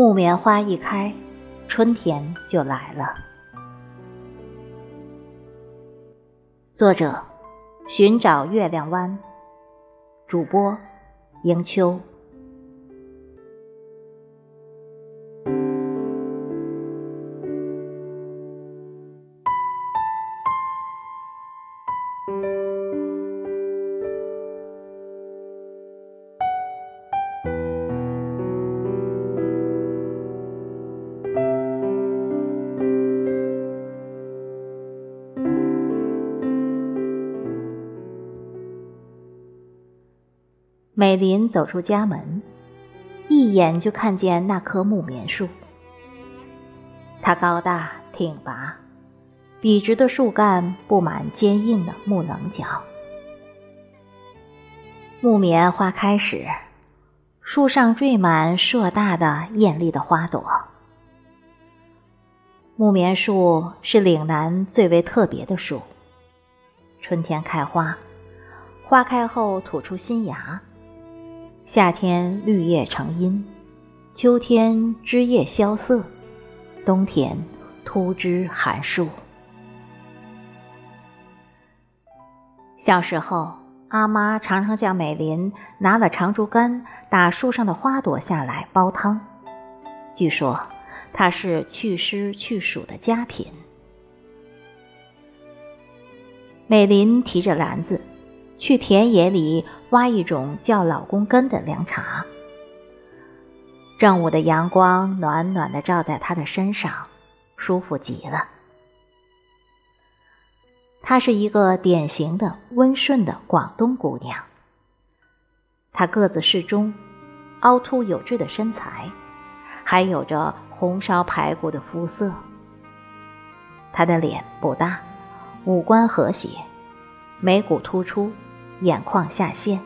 木棉花一开，春天就来了。作者：寻找月亮湾。主播：迎秋。美林走出家门，一眼就看见那棵木棉树。它高大挺拔，笔直的树干布满坚硬的木棱角。木棉花开时，树上缀满硕大的艳丽的花朵。木棉树是岭南最为特别的树，春天开花，花开后吐出新芽。夏天绿叶成荫，秋天枝叶萧瑟，冬天秃枝寒树。小时候，阿妈常常叫美林拿了长竹竿打树上的花朵下来煲汤，据说它是祛湿去暑的佳品。美林提着篮子。去田野里挖一种叫老公根的凉茶。正午的阳光暖暖的照在她的身上，舒服极了。她是一个典型的温顺的广东姑娘。她个子适中，凹凸有致的身材，还有着红烧排骨的肤色。她的脸不大，五官和谐，眉骨突出。眼眶下陷，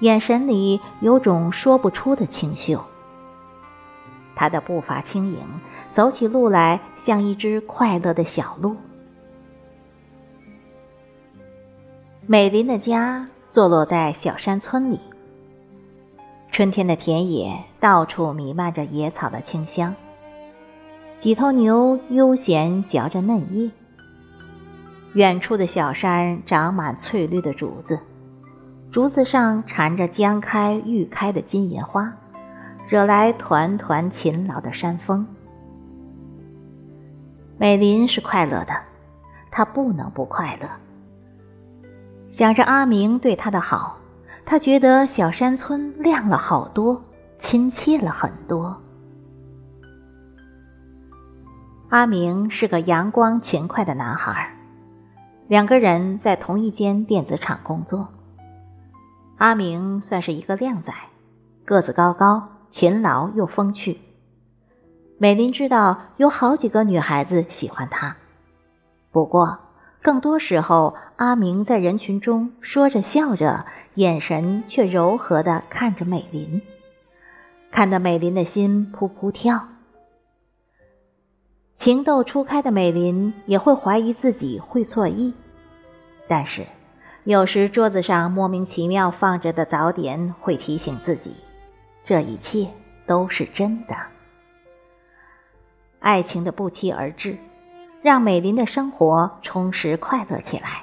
眼神里有种说不出的清秀。他的步伐轻盈，走起路来像一只快乐的小鹿。美林的家坐落在小山村里。春天的田野到处弥漫着野草的清香，几头牛悠闲嚼着嫩叶。远处的小山长满翠绿的竹子，竹子上缠着将开欲开的金银花，惹来团团勤劳的山风。美林是快乐的，她不能不快乐。想着阿明对她的好，她觉得小山村亮了好多，亲切了很多。阿明是个阳光勤快的男孩。两个人在同一间电子厂工作。阿明算是一个靓仔，个子高高，勤劳又风趣。美林知道有好几个女孩子喜欢他，不过更多时候，阿明在人群中说着笑着，眼神却柔和的看着美林，看得美林的心扑扑跳。情窦初开的美林也会怀疑自己会错意，但是有时桌子上莫名其妙放着的早点会提醒自己，这一切都是真的。爱情的不期而至，让美林的生活充实快乐起来。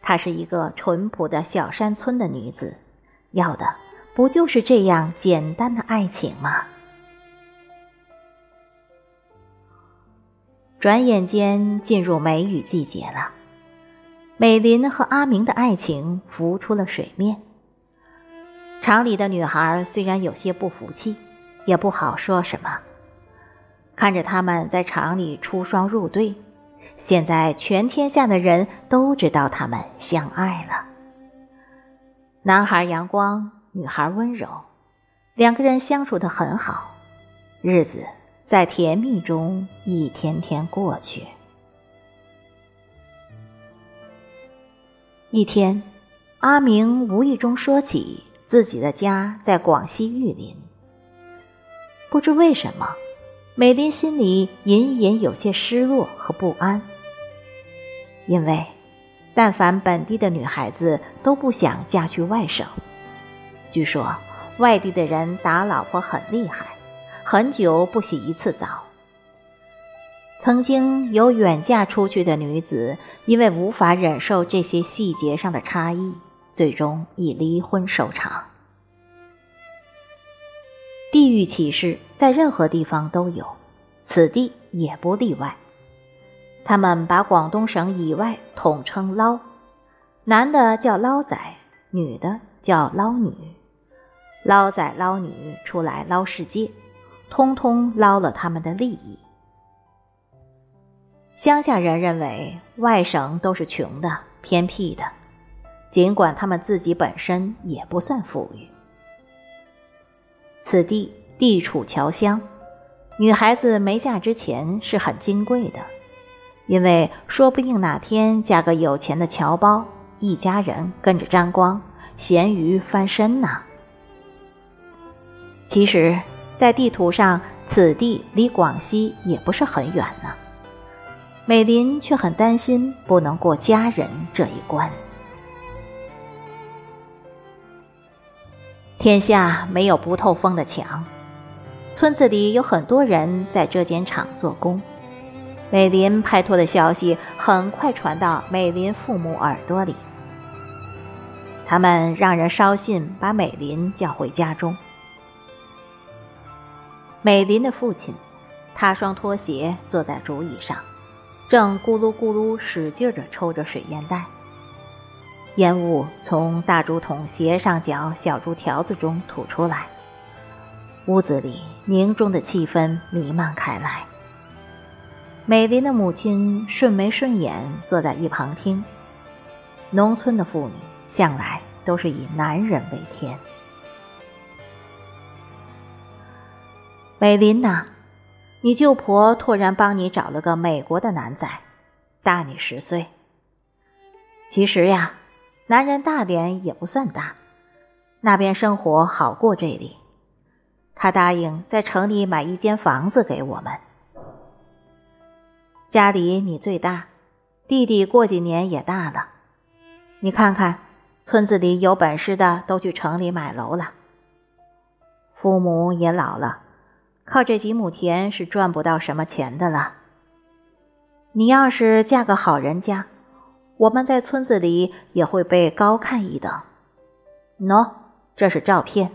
她是一个淳朴的小山村的女子，要的不就是这样简单的爱情吗？转眼间进入梅雨季节了，美林和阿明的爱情浮出了水面。厂里的女孩虽然有些不服气，也不好说什么。看着他们在厂里出双入对，现在全天下的人都知道他们相爱了。男孩阳光，女孩温柔，两个人相处的很好，日子。在甜蜜中一天天过去。一天，阿明无意中说起自己的家在广西玉林。不知为什么，美林心里隐隐有些失落和不安，因为但凡本地的女孩子都不想嫁去外省。据说外地的人打老婆很厉害。很久不洗一次澡。曾经有远嫁出去的女子，因为无法忍受这些细节上的差异，最终以离婚收场。地域歧视在任何地方都有，此地也不例外。他们把广东省以外统称“捞”，男的叫捞仔，女的叫捞女。捞仔捞女出来捞世界，通通捞了他们的利益。乡下人认为外省都是穷的、偏僻的，尽管他们自己本身也不算富裕。此地地处侨乡，女孩子没嫁之前是很金贵的，因为说不定哪天嫁个有钱的侨胞，一家人跟着沾光，咸鱼翻身呢。其实，在地图上，此地离广西也不是很远呢。美林却很担心不能过家人这一关。天下没有不透风的墙，村子里有很多人在这间厂做工。美林拍拖的消息很快传到美林父母耳朵里，他们让人捎信把美林叫回家中。美林的父亲踏双拖鞋坐在竹椅上，正咕噜咕噜使劲地抽着水烟袋。烟雾从大竹筒斜上角小竹条子中吐出来，屋子里凝重的气氛弥漫开来。美林的母亲顺眉顺眼坐在一旁听。农村的妇女向来都是以男人为天。美林呐，你舅婆突然帮你找了个美国的男仔，大你十岁。其实呀。男人大点也不算大，那边生活好过这里。他答应在城里买一间房子给我们。家里你最大，弟弟过几年也大了。你看看，村子里有本事的都去城里买楼了。父母也老了，靠这几亩田是赚不到什么钱的了。你要是嫁个好人家。我们在村子里也会被高看一等。喏，这是照片。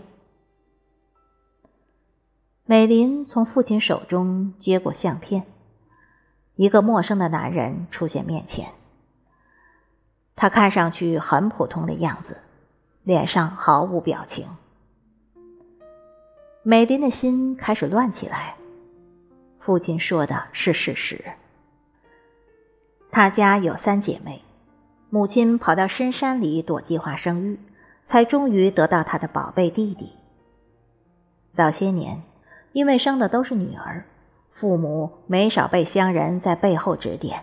美林从父亲手中接过相片，一个陌生的男人出现面前。他看上去很普通的样子，脸上毫无表情。美林的心开始乱起来。父亲说的是事实。他家有三姐妹。母亲跑到深山里躲计划生育，才终于得到她的宝贝弟弟。早些年，因为生的都是女儿，父母没少被乡人在背后指点。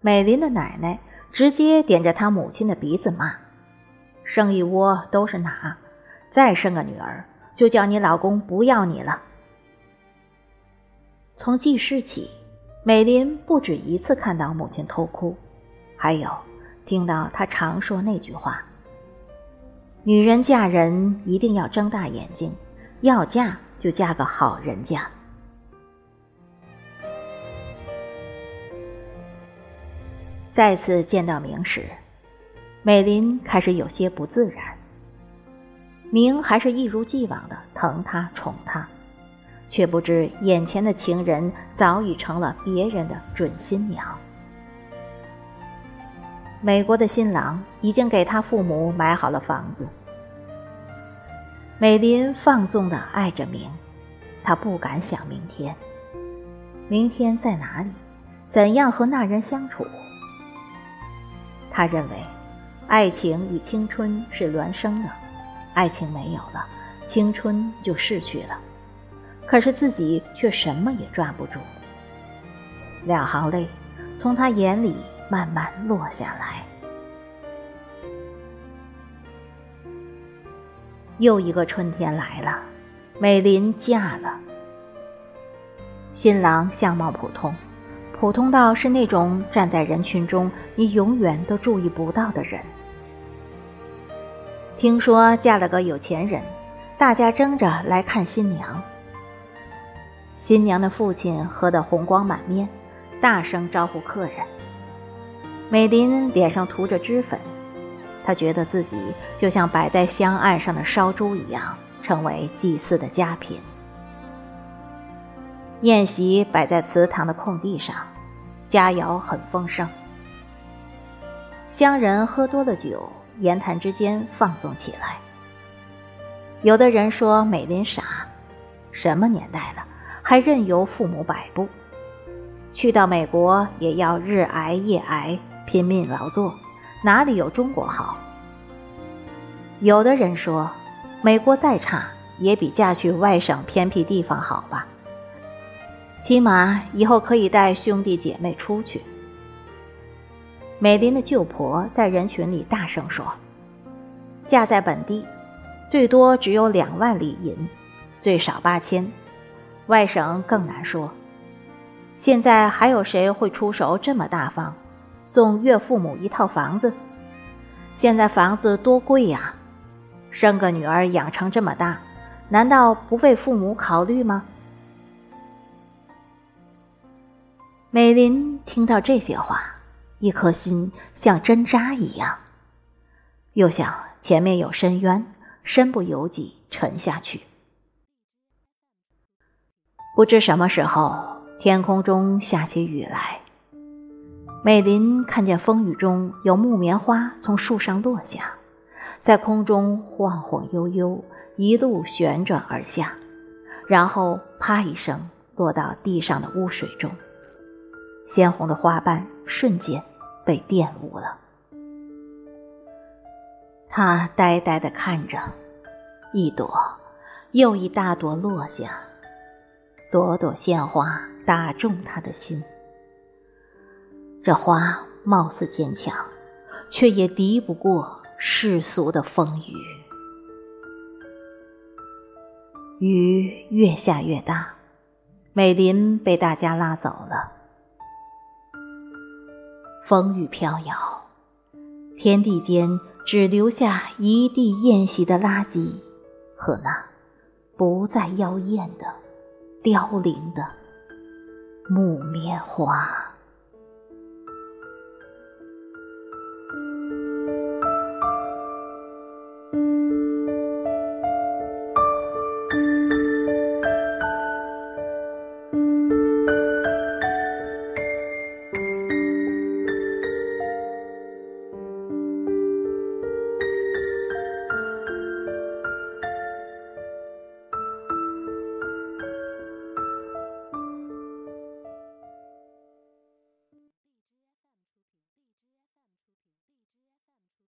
美林的奶奶直接点着她母亲的鼻子骂：“生一窝都是哪？再生个女儿，就叫你老公不要你了。”从记事起，美林不止一次看到母亲偷哭。还有，听到他常说那句话：“女人嫁人一定要睁大眼睛，要嫁就嫁个好人家。”再次见到明时，美林开始有些不自然。明还是一如既往的疼她、宠她，却不知眼前的情人早已成了别人的准新娘。美国的新郎已经给他父母买好了房子。美林放纵的爱着明，他不敢想明天。明天在哪里？怎样和那人相处？他认为，爱情与青春是孪生的，爱情没有了，青春就逝去了。可是自己却什么也抓不住。两行泪从他眼里。慢慢落下来。又一个春天来了，美林嫁了。新郎相貌普通，普通到是那种站在人群中你永远都注意不到的人。听说嫁了个有钱人，大家争着来看新娘，新娘的父亲喝得红光满面，大声招呼客人。美林脸上涂着脂粉，她觉得自己就像摆在香案上的烧猪一样，成为祭祀的佳品。宴席摆在祠堂的空地上，佳肴很丰盛。乡人喝多了酒，言谈之间放纵起来。有的人说美林傻，什么年代了，还任由父母摆布？去到美国也要日挨夜挨，拼命劳作，哪里有中国好？有的人说，美国再差，也比嫁去外省偏僻地方好吧？起码以后可以带兄弟姐妹出去。美林的舅婆在人群里大声说：“嫁在本地。”最多只有两万里银，最少八千，外省更难说。现在还有谁会出手这么大方，送岳父母一套房子？现在房子多贵呀！生个女儿养成这么大，难道不为父母考虑吗？美林听到这些话，一颗心像针扎一样，又想前面有深渊。身不由己沉下去。不知什么时候，天空中下起雨来。美林看见风雨中有木棉花从树上落下，在空中晃晃悠悠，一路旋转而下，然后啪一声落到地上的污水中，鲜红的花瓣瞬间被玷污了。他呆呆地看着，一朵又一大朵落下，朵朵鲜花打中他的心。这花貌似坚强，却也敌不过世俗的风雨。雨越下越大，美林被大家拉走了。风雨飘摇，天地间。只留下一地宴席的垃圾和那不再妖艳的、凋零的木棉花。